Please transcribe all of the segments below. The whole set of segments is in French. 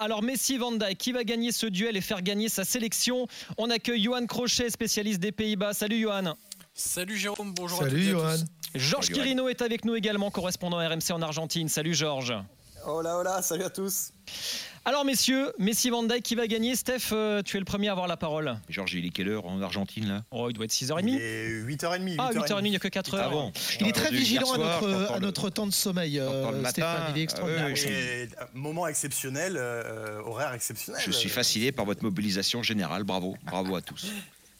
Alors Messi Van Dijk, qui va gagner ce duel et faire gagner sa sélection? On accueille Johan Crochet, spécialiste des Pays-Bas. Salut Johan. Salut Jérôme, bonjour Salut à toutes et à Johan. tous. Georges Salut, Johan. Quirino est avec nous également, correspondant RMC en Argentine. Salut Georges. Hola, hola, salut à tous. Alors messieurs, Messi Van Dijk qui va gagner? Steph, euh, tu es le premier à avoir la parole. Georges, il est quelle heure en Argentine là? Oh, il doit être Il 6h30. est 8h30. Ah, 8h30, il n'y a que 4 heures. Ah bon Il est très vigilant à soir, notre, à le- notre temps de sommeil, euh. Stéphane. Il est extraordinaire. Oui, euh, moment exceptionnel, euh, horaire exceptionnel. Je suis fasciné par votre mobilisation générale. Bravo, bravo à tous.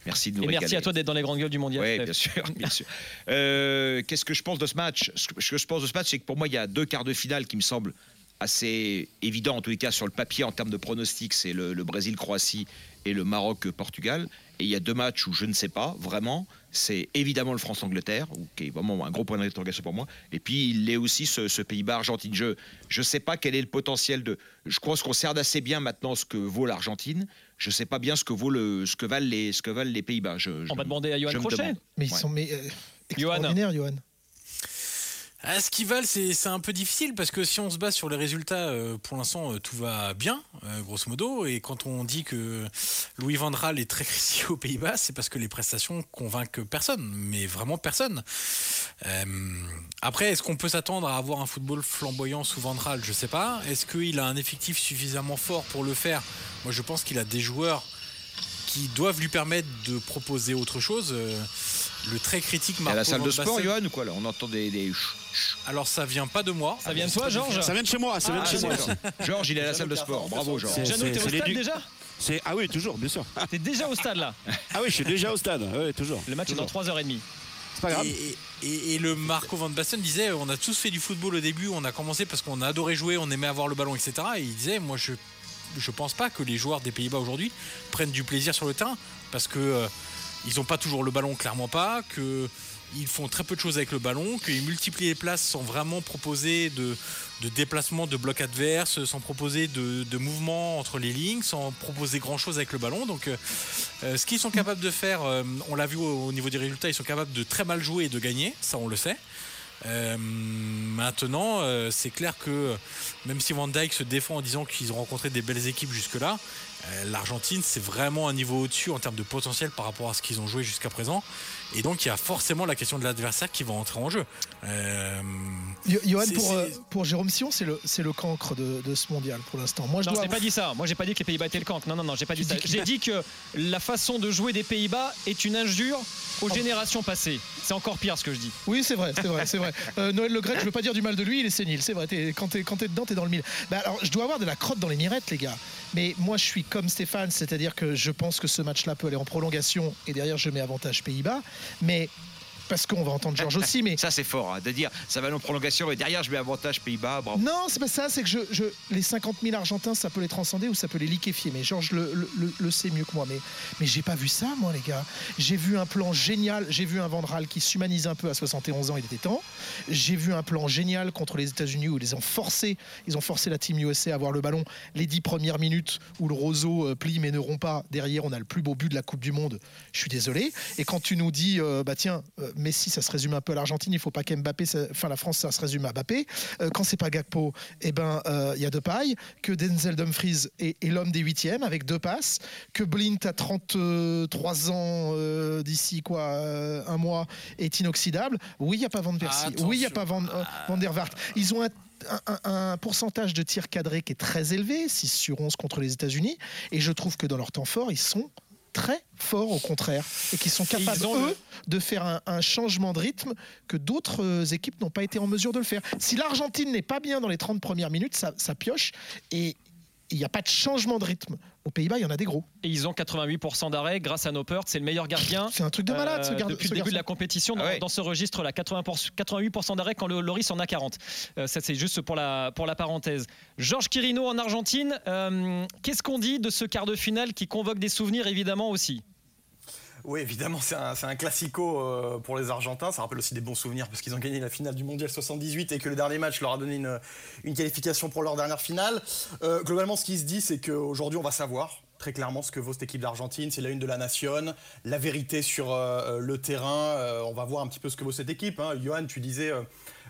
Merci de nous Et merci à toi d'être dans les grandes gueules du mondial. Oui, bien sûr, bien sûr. Euh, Qu'est-ce que je pense de ce match? Ce que je pense de ce match, c'est que pour moi, il y a deux quarts de finale qui me semblent assez évidents, en tous les cas sur le papier en termes de pronostics, c'est le, le Brésil-Croatie et le Maroc-Portugal. Et il y a deux matchs où je ne sais pas vraiment. C'est évidemment le France-Angleterre, qui est vraiment un gros point d'interrogation pour moi. Et puis il est aussi ce, ce Pays-Bas-Argentine. Je je sais pas quel est le potentiel de. Je pense qu'on cerne assez bien maintenant ce que vaut l'Argentine. Je sais pas bien ce que vaut le ce que valent les ce que valent les Pays-Bas. Je- je- On va demander à Johan Crochet. Mais ils Ouais. sont mais, euh, extraordinaires, Johan. Ah, ce qu'ils valent, c'est un peu difficile parce que si on se base sur les résultats, euh, pour l'instant, euh, tout va bien, euh, grosso modo. Et quand on dit que Louis Van Gaal est très critiqué aux Pays-Bas, c'est parce que les prestations convainquent personne, mais vraiment personne. Après, est-ce qu'on peut s'attendre à avoir un football flamboyant sous Van Gaal? Je sais pas. Est-ce qu'il a un effectif suffisamment fort pour le faire? Moi, je pense qu'il a des joueurs qui doivent lui permettre de proposer autre chose. Euh, le très critique Marco la salle Van de sport, Johan, ou quoi là On entend des. des... alors ça vient pas de moi. Ça vient de toi, Georges Ça vient de chez moi, ça vient de Ah, chez moi. Georges, il est à la salle de sport. Bravo, Georges. C'est- Jeannot, t'es au stade déjà C'est ah oui, toujours, bien sûr. T'es déjà au stade là. Ah oui, je suis déjà au stade. Oui, toujours. Le match est dans Toujours. 3h30. C'est pas grave. Et, et- et le Marco Van Basten disait on a tous fait du football au début, on a commencé parce qu'on a adoré jouer, on aimait avoir le ballon, etc. Et il disait moi je je pense pas que les joueurs des Pays-Bas aujourd'hui prennent du plaisir sur le terrain parce que euh, ils n'ont pas toujours le ballon, clairement pas, que ils font très peu de choses avec le ballon, qu'ils multiplient les places sans vraiment proposer de, déplacement de bloc adverse, sans proposer de, de mouvement entre les lignes, sans proposer grand chose avec le ballon. Donc, euh, euh, ce qu'ils sont capables de faire, euh, on l'a vu au niveau des résultats, ils sont capables de très mal jouer et de gagner, ça on le sait. Euh, maintenant, euh, c'est clair que même si Van Dijk se défend en disant qu'ils ont rencontré des belles équipes jusque-là, euh, l'Argentine c'est vraiment un niveau au-dessus en termes de potentiel par rapport à ce qu'ils ont joué jusqu'à présent. Et donc il y a forcément la question de l'adversaire qui va entrer en jeu. Johan, pour, euh, pour Jérôme Sion, c'est le, c'est le cancre de, de ce mondial pour l'instant. Moi, je Non, dois. j'ai pas dit ça. Moi, j'ai pas dit que les Pays-Bas étaient le camp. Non, non, non, j'ai pas dit Tu ça. que- J'ai dit que la façon de jouer des Pays-Bas est une injure aux Oh. générations passées. C'est encore pire ce que je dis. Oui, c'est vrai, c'est vrai, c'est vrai. Euh, Noël Le Grec, je veux pas dire du mal de lui, il est sénile, c'est vrai. quand t'es quand t'es dedans, t'es dans le mille. Bah, alors, je dois avoir de la crotte dans les mirettes, les gars. Mais moi, je suis comme Stéphane, c'est-à-dire que je pense que ce match-là peut aller en prolongation et derrière, je mets avantage Pays-Bas. Mais parce qu'on va entendre Georges aussi, mais Ça, c'est fort, hein, de dire ça va aller en prolongation et derrière, je mets avantage Pays-Bas. Non, c'est pas ça, c'est que je, je- les 50 000 Argentins, ça peut les transcender ou ça peut les liquéfier. Mais Georges le, le- le- le sait mieux que moi. Mais, mais j'ai pas vu ça, moi, les gars. J'ai vu un plan génial. J'ai vu un Vandral qui s'humanise un peu à 71 ans, il était temps. J'ai vu un plan génial contre les États-Unis où ils ont forcé, ils ont forcé la team USA à avoir le ballon les 10 premières minutes où le roseau euh, plie mais ne rompt pas. Derrière, on a le plus beau but de la Coupe du Monde. Je suis désolé. Et quand tu nous dis, euh, bah tiens, euh, Messi, ça se résume un peu à l'Argentine, il faut pas qu'Mbappé, enfin la France, ça se résume à Mbappé. Euh, quand c'est pas Gakpo, eh ben euh, il y a deux pailles. Que Denzel Dumfries est, est l'homme des huitièmes avec deux passes. Que Blint à 33 ans euh, d'ici quoi euh, un mois est inoxydable. Oui, il y a pas Van Persie. Oui, il y a pas Van, euh, Van der Vaart. Ils ont un un, un- un pourcentage de tirs cadrés qui est très élevé, 6 sur 11 contre les États-Unis, et je trouve que dans leur temps fort, ils sont très forts au contraire, et qu'ils sont capables, le- eux, de faire un, un changement de rythme que d'autres euh, équipes n'ont pas été en mesure de le faire. Si l'Argentine n'est pas bien dans les 30 premières minutes, ça, ça pioche, et il n'y a pas de changement de rythme. Aux Pays-Bas, il y en a des gros. Et ils ont 88% d'arrêt grâce à Noppert. C'est le meilleur gardien. C'est un truc de malade, ce euh, garde- depuis ce le début de la compétition, dans, Ah ouais. dans ce registre-là, 80%, 88% d'arrêt quand le Loris en a 40. Euh, ça, c'est juste pour la, pour la parenthèse. Georges Quirino en Argentine, euh, qu'est-ce qu'on dit de ce quart de finale qui convoque des souvenirs évidemment aussi? Oui, évidemment, c'est un, classico euh, pour les Argentins. Ça rappelle aussi des bons souvenirs parce qu'ils ont gagné la finale du Mondial 78 et que le dernier match leur a donné une, qualification pour leur dernière finale. Euh, globalement, ce qui se dit, c'est qu'aujourd'hui, on va savoir très clairement ce que vaut cette équipe d'Argentine. C'est la une de la nation, la vérité sur euh, le terrain. On va voir un petit peu ce que vaut cette équipe. Hein. Johan, tu disais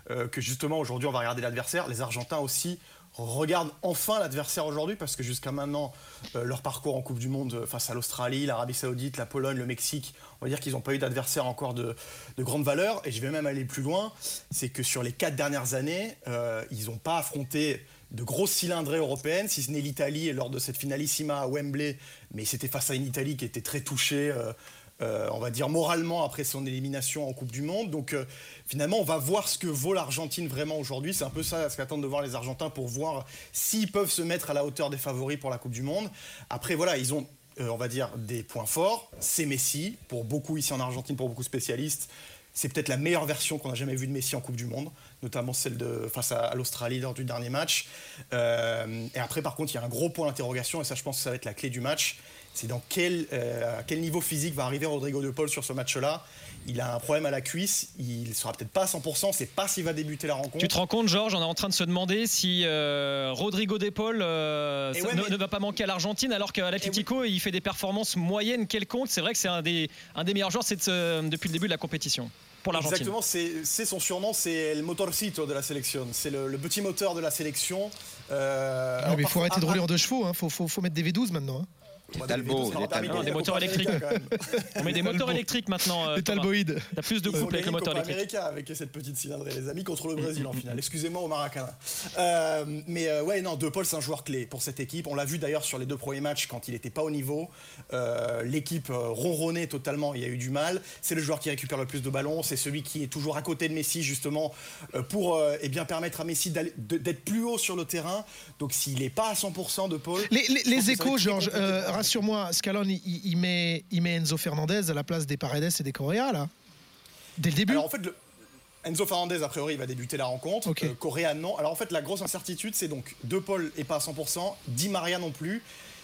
que justement, aujourd'hui, on va regarder l'adversaire. Les Argentins aussi regarde enfin l'adversaire aujourd'hui parce que jusqu'à maintenant, euh, leur parcours en Coupe du Monde euh, face à l'Australie, l'Arabie Saoudite, la Pologne, le Mexique, on va dire qu'ils n'ont pas eu d'adversaire encore de, de, grande valeur. Et je vais même aller plus loin, c'est que sur les quatre dernières années, euh, ils n'ont pas affronté de grosses cylindrées européennes, si ce n'est l'Italie lors de cette finalissima à Wembley, mais c'était face à une Italie qui était très touchée. On va dire moralement après son élimination en Coupe du Monde. Donc euh, finalement, on va voir ce que vaut l'Argentine vraiment aujourd'hui. C'est un peu ça ce qu'attendent de voir les Argentins pour voir s'ils peuvent se mettre à la hauteur des favoris pour la Coupe du Monde. Après, voilà, ils ont, euh, on va dire, des points forts. C'est Messi, pour beaucoup ici en Argentine, pour beaucoup de spécialistes. C'est peut-être la meilleure version qu'on a jamais vue de Messi en Coupe du Monde, notamment celle de face à, l'Australie lors du dernier match. et après, par contre, il y a un gros point d'interrogation, et ça, je pense que ça va être la clé du match c'est dans quel, euh, à quel niveau physique va arriver Rodrigo De Paul sur ce match-là. Il a un problème à la cuisse, il sera peut-être pas à 100%, c'est pas s'il va débuter la rencontre. Tu te rends compte, Georges, on est en train de se demander si euh, Rodrigo De Paul euh, ne, va pas manquer à l'Argentine, alors qu'à l'Atlético, il fait des performances moyennes quelconques. C'est vrai que c'est un des, un des meilleurs joueurs depuis le début de la compétition. Pour Exactement, c'est son surnom, c'est le motorcito de la sélection. C'est le, petit moteur de la sélection. Ah, mais il faut arrêter de rouler en deux chevaux, il hein. faut, faut, faut, mettre des V12 maintenant. Hein. Des Talbot, des, moteurs électriques. On met des moteurs électriques maintenant. Euh, des Talboïdes. T'as plus de couple avec le moteur électrique. avec cette petite cylindrée, les amis, contre le Brésil en finale. Excusez-moi au Maracana. Euh, mais euh, ouais, non, De Paul, c'est un joueur clé pour cette équipe. On l'a vu d'ailleurs sur les deux premiers matchs quand il n'était pas au niveau. L'équipe ronronnait totalement, il y a eu du mal. C'est le joueur qui récupère le plus de ballons. C'est celui qui est toujours à côté de Messi, justement, pour eh bien, permettre à Messi d'être plus haut sur le terrain. Donc s'il n'est pas à 100% De Paul. Les, les échos, Georges sur moi Scaloni, il, met, il met Enzo Fernandez à la place des Paredes et des Correa, là Dès le début Alors, en fait, Enzo Fernandez, a priori, il va débuter la rencontre. Okay. Euh, Correa, non. Alors, en fait, la grosse incertitude, c'est donc De Paul n'est pas à 100%, Di Maria non plus.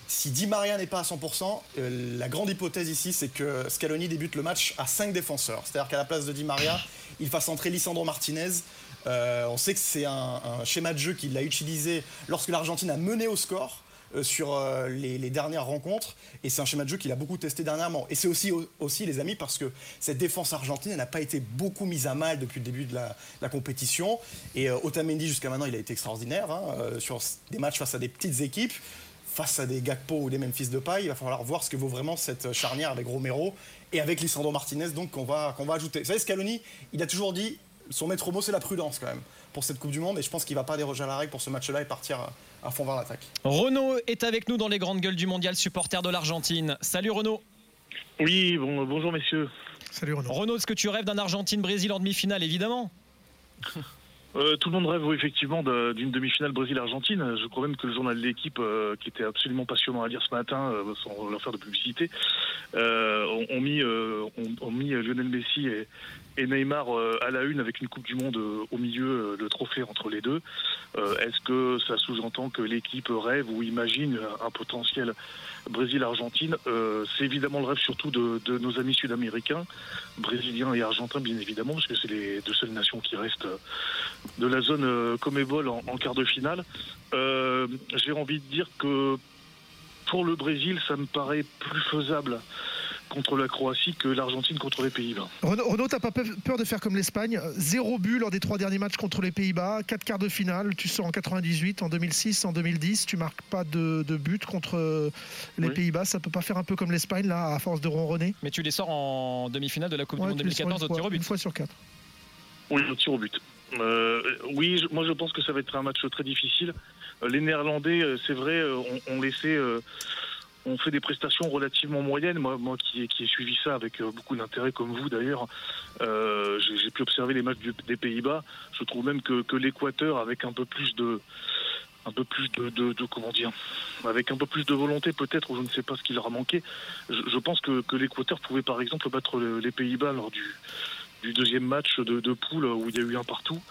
Si Di Maria n'est pas à 100%, euh, la grande hypothèse ici, c'est que Scaloni débute le match à 5 défenseurs. C'est-à-dire qu'à la place de Di Maria, il fasse entrer Lisandro Martinez. Euh, on sait que c'est un, un, schéma de jeu qu'il a utilisé lorsque l'Argentine a mené au score. Euh, sur euh, les, dernières rencontres. Et c'est un schéma de jeu qu'il a beaucoup testé dernièrement. Et c'est aussi, aussi, les amis, parce que cette défense argentine n'a pas été beaucoup mise à mal depuis le début de la, compétition. Et euh, Otamendi, jusqu'à maintenant, il a été extraordinaire hein, sur des matchs face à des petites équipes face à des Gakpo ou des Memphis de paille, il va falloir voir ce que vaut vraiment cette charnière avec Romero et avec Lisandro Martinez donc qu'on va, qu'on va ajouter. Vous savez, Scaloni, il a toujours dit son maître mot c'est la prudence quand même pour cette Coupe du Monde et je pense qu'il va pas déroger à la règle pour ce match-là et partir à fond vers l'attaque. Renaud est avec nous dans les grandes gueules du mondial, supporter de l'Argentine. Salut Renaud. Oui, bon, bonjour messieurs. Salut Renaud. Renaud, est-ce que tu rêves d'un Argentine-Brésil en demi-finale, évidemment? euh, tout le monde rêve effectivement d'une demi-finale Brésil-Argentine. Je crois même que le journal de l'équipe, euh, qui était absolument passionnant à lire ce matin, euh, sans leur faire de publicité, ont, mis, mis Lionel Messi et, Neymar à la une avec une Coupe du Monde au milieu, le trophée entre les deux. Est-ce que ça sous-entend que l'équipe rêve ou imagine un potentiel Brésil-Argentine? C'est évidemment le rêve surtout de, nos amis sud-américains, brésiliens et argentins bien évidemment, parce que c'est les deux seules nations qui restent de la zone Comébol en, en quart de finale. J'ai envie de dire que pour le Brésil, ça me paraît plus faisable contre la Croatie que l'Argentine contre les Pays-Bas. Renaud, t'as pas peur de faire comme l'Espagne? Zéro but lors des trois derniers matchs contre les Pays-Bas, quatre quarts de finale, tu sors en 98, en 2006, en 2010, tu marques pas de, but contre les Pays-Bas, ça peut pas faire un peu comme l'Espagne là, à force de ronronner Mais tu les sors en demi-finale de la Coupe du Monde 2014 au tir au but. Une fois sur quatre. Oui, au tir au but. Euh, oui, moi je pense que ça va être un match très difficile. Euh, les Néerlandais, euh, c'est vrai, ont, laissé on fait des prestations relativement moyennes. Moi, qui, ai suivi ça avec beaucoup d'intérêt, comme vous d'ailleurs, j'ai pu observer les matchs des Pays-Bas. Je trouve même que, l'Équateur, avec un peu plus de, un peu plus de, comment dire, avec un peu plus de volonté peut-être, ou je ne sais pas ce qui leur a manqué. Je, pense que l'Équateur pouvait par exemple battre les Pays-Bas lors du, du deuxième match de, de, poule où il y a eu un partout.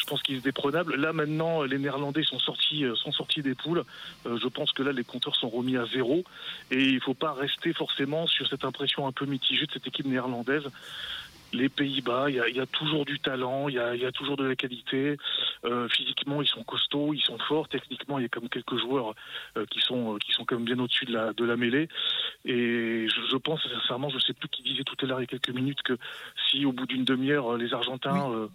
Je pense qu'il étaient prenables. Là maintenant, les Néerlandais sont sortis, euh, sont sortis des poules. Euh, je pense que là, les compteurs sont remis à zéro et il ne faut pas rester forcément sur cette impression un peu mitigée de cette équipe néerlandaise les Pays-Bas, il y a, toujours du talent, il y a, toujours de la qualité. Euh, physiquement, ils sont costauds, ils sont forts. Techniquement, il y a comme quelques joueurs qui sont qui sont bien au-dessus de la de la mêlée. Et je, pense sincèrement, je sais plus qui disait tout à l'heure il y a quelques minutes que si au bout d'une demi-heure les Argentins euh,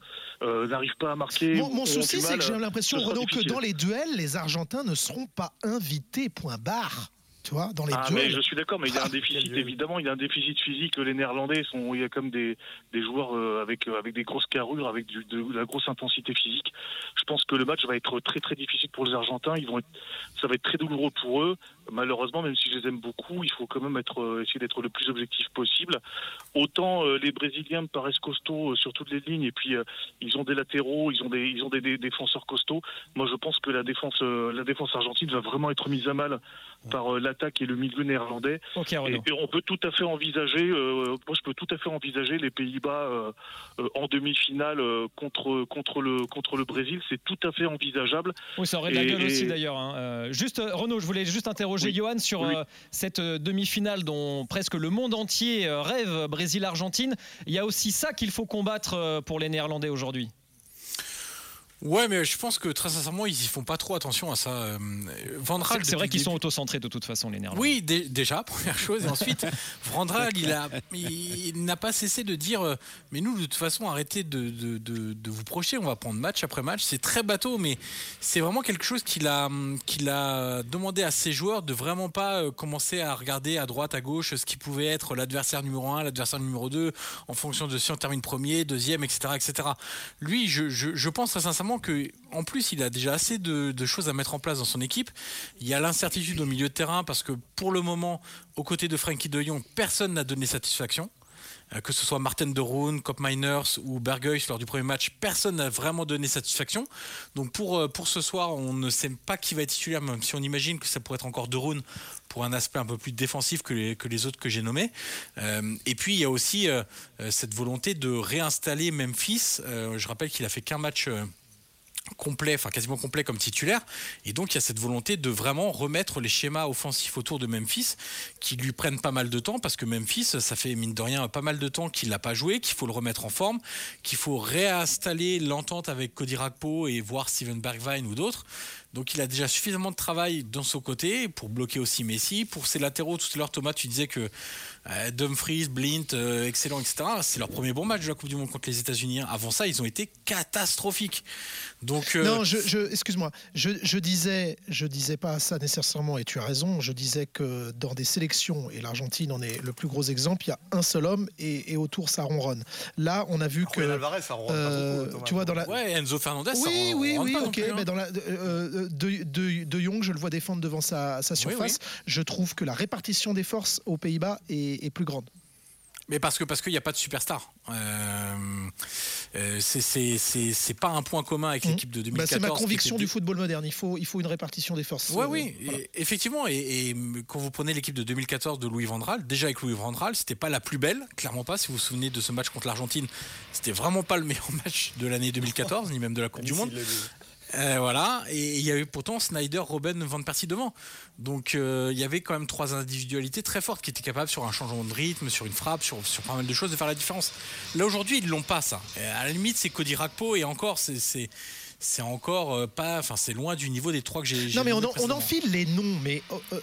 euh, n'arrivent pas à marquer, Mon, souci, c'est que j'ai l'impression, Renaud, que dans les duels, les Argentins ne seront pas invités, point barre. Tu vois, dans les Ah, mais je suis d'accord, mais il y a un Ah, déficit, évidemment, il y a un déficit physique. Les Néerlandais sont, il y a comme des, des joueurs euh, avec, euh, avec des grosses carrures, avec du- de, la grosse intensité physique. Je pense que le match va être très très difficile pour les Argentins. Ils vont être, ça va être très douloureux pour eux. Malheureusement, même si je les aime beaucoup, il faut quand même être, euh, essayer d'être le plus objectif possible. Autant euh, les Brésiliens me paraissent costauds euh, sur toutes les lignes, et puis euh, ils ont des latéraux, ils ont des, ils ont des, des défenseurs costauds. Moi, je pense que la défense, la défense argentine va vraiment être mise à mal par euh, l'attaque et le milieu néerlandais. Et, on peut tout à fait envisager, euh, moi je peux tout à fait envisager les Pays-Bas euh, euh, en demi-finale contre contre le contre le Brésil, c'est tout à fait envisageable. Oui, ça aurait de la Et- gueule aussi d'ailleurs. hein. Juste, Renaud, je voulais juste interroger Oui. Johan sur Oui. cette demi-finale dont presque le monde entier rêve, Brésil-Argentine. Il y a aussi ça qu'il faut combattre pour les Néerlandais aujourd'hui. Ouais, mais je pense que très sincèrement, ils y font pas trop attention à ça. Euh, Van Gaal, C'est vrai qu'ils le sont début- autocentrés de toute façon, les Néerlandais. Oui, dé- déjà, première chose. Et ensuite, Van Gaal, il, a- il n'a pas cessé de dire euh, Mais nous, de toute façon, arrêtez de, de- de- de vous projeter. On va prendre match après match. C'est très bateau, mais c'est vraiment quelque chose qu'il a, qu'il a demandé à ses joueurs de vraiment pas euh, commencer à regarder à droite, à gauche ce qui pouvait être l'adversaire numéro 1, l'adversaire numéro 2, en fonction de si on termine premier, deuxième, etc. etc. Lui, je, je- je pense très sincèrement que en plus, il a déjà assez de, choses à mettre en place dans son équipe. Il y a l'incertitude au milieu de terrain parce que pour le moment, aux côtés de Frankie de Jong, personne n'a donné satisfaction. Euh, Que ce soit Martin de Roon, Cop Miners ou Bergeus lors du premier match, personne n'a vraiment donné satisfaction. Donc pour, euh, pour ce soir, on ne sait pas qui va être titulaire, même si on imagine que ça pourrait être encore de Roon pour un aspect un peu plus défensif que les, que les autres que j'ai nommés. Euh, et puis il y a aussi cette volonté de réinstaller Memphis. Je rappelle qu'il a fait qu'un match. Complet, enfin quasiment complet comme titulaire. Et donc il y a cette volonté de vraiment remettre les schémas offensifs autour de Memphis qui lui prennent pas mal de temps parce que Memphis, ça fait mine de rien pas mal de temps qu'il l'a pas joué, qu'il faut le remettre en forme, qu'il faut réinstaller l'entente avec Cody Rakpo et voir Steven Bergwijn ou d'autres. Donc il a déjà suffisamment de travail dans son côté pour bloquer aussi Messi. Pour ses latéraux, tout à l'heure Thomas, tu disais que euh, Dumfries, Blint, euh, excellent, etc. C'est leur premier bon match de la Coupe du Monde contre les États-Unis. Avant ça, ils ont été catastrophiques. Donc euh, Non, je, je- excuse-moi. Je, je disais, je disais pas ça nécessairement, et tu as raison. Je disais que dans des sélections, et l'Argentine en est le plus gros exemple, il y a un seul homme et, et autour ça ronronne. Là, on a vu que, Julian Alvarez, ça rend pas beaucoup, Thomas. tu vois, dans la, Ouais, Enzo Fernandez, ça oui, rend- oui, rentre oui, pas ok. plus, hein. mais dans la, de, de, Jong, je le vois défendre devant sa, sa surface. Je trouve que la répartition des forces aux Pays-Bas est, est plus grande. Mais parce que parce qu'il n'y a pas de superstar. Euh, euh, c'est- pas un point commun avec Mhm. l'équipe de 2014. Bah, c'est ma conviction du football moderne. Il faut, il faut une répartition des forces. Ouais, Euh, oui, voilà. et- effectivement. Et, et quand vous prenez l'équipe de 2014 de Louis Van Gaal, déjà avec Louis Van Gaal, c'était pas la plus belle, clairement pas. Si vous vous souvenez de ce match contre l'Argentine, c'était vraiment pas le meilleur match de l'année 2014, ni même de la Coupe du Monde. Euh, voilà, et il y a eu pourtant Snyder, Robben, Van Persie devant. Donc euh, il y avait quand même trois individualités très fortes qui étaient capables sur un changement de rythme, sur une frappe, sur, sur pas mal de choses de faire la différence. Là aujourd'hui ils l'ont pas ça. Et à la limite c'est Cody Rakpo et encore c'est c'est c'est encore euh, pas, enfin c'est loin du niveau des trois que j'ai. Non, mais on, enfile les noms, mais euh, euh,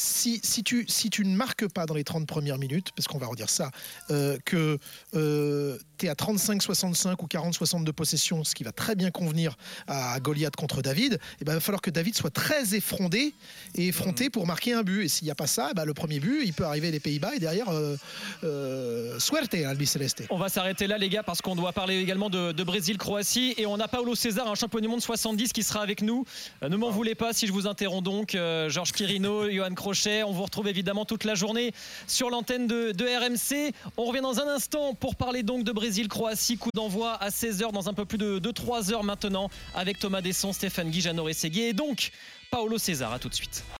si, si, tu, si tu ne marques pas dans les 30 premières minutes, parce qu'on va redire ça, euh, que tu es à 35-65 ou 40-60 de possession, ce qui va très bien convenir à Goliath contre David, il va falloir que David soit très effrondé et effronté pour marquer un but. Et s'il n'y a pas ça, bah, le premier but, il peut arriver des Pays-Bas et derrière, euh, euh, suerte Albi Celeste. On va s'arrêter là, les gars, parce qu'on doit parler également de, de Brésil-Croatie. Et on a Paolo César, un champion du monde 70, qui sera avec nous. Euh, ne m'en voulez pas si je vous interromps donc. Euh, Georges Quirino, Johan On vous retrouve évidemment toute la journée sur l'antenne de, RMC. On revient dans un instant pour parler donc de Brésil-Croatie. Coup d'envoi à 16h, dans un peu plus de, de 3 heures maintenant, avec Thomas Desson, Stéphane Guy, Jeannot Rességuier et donc Paolo César. À tout de suite.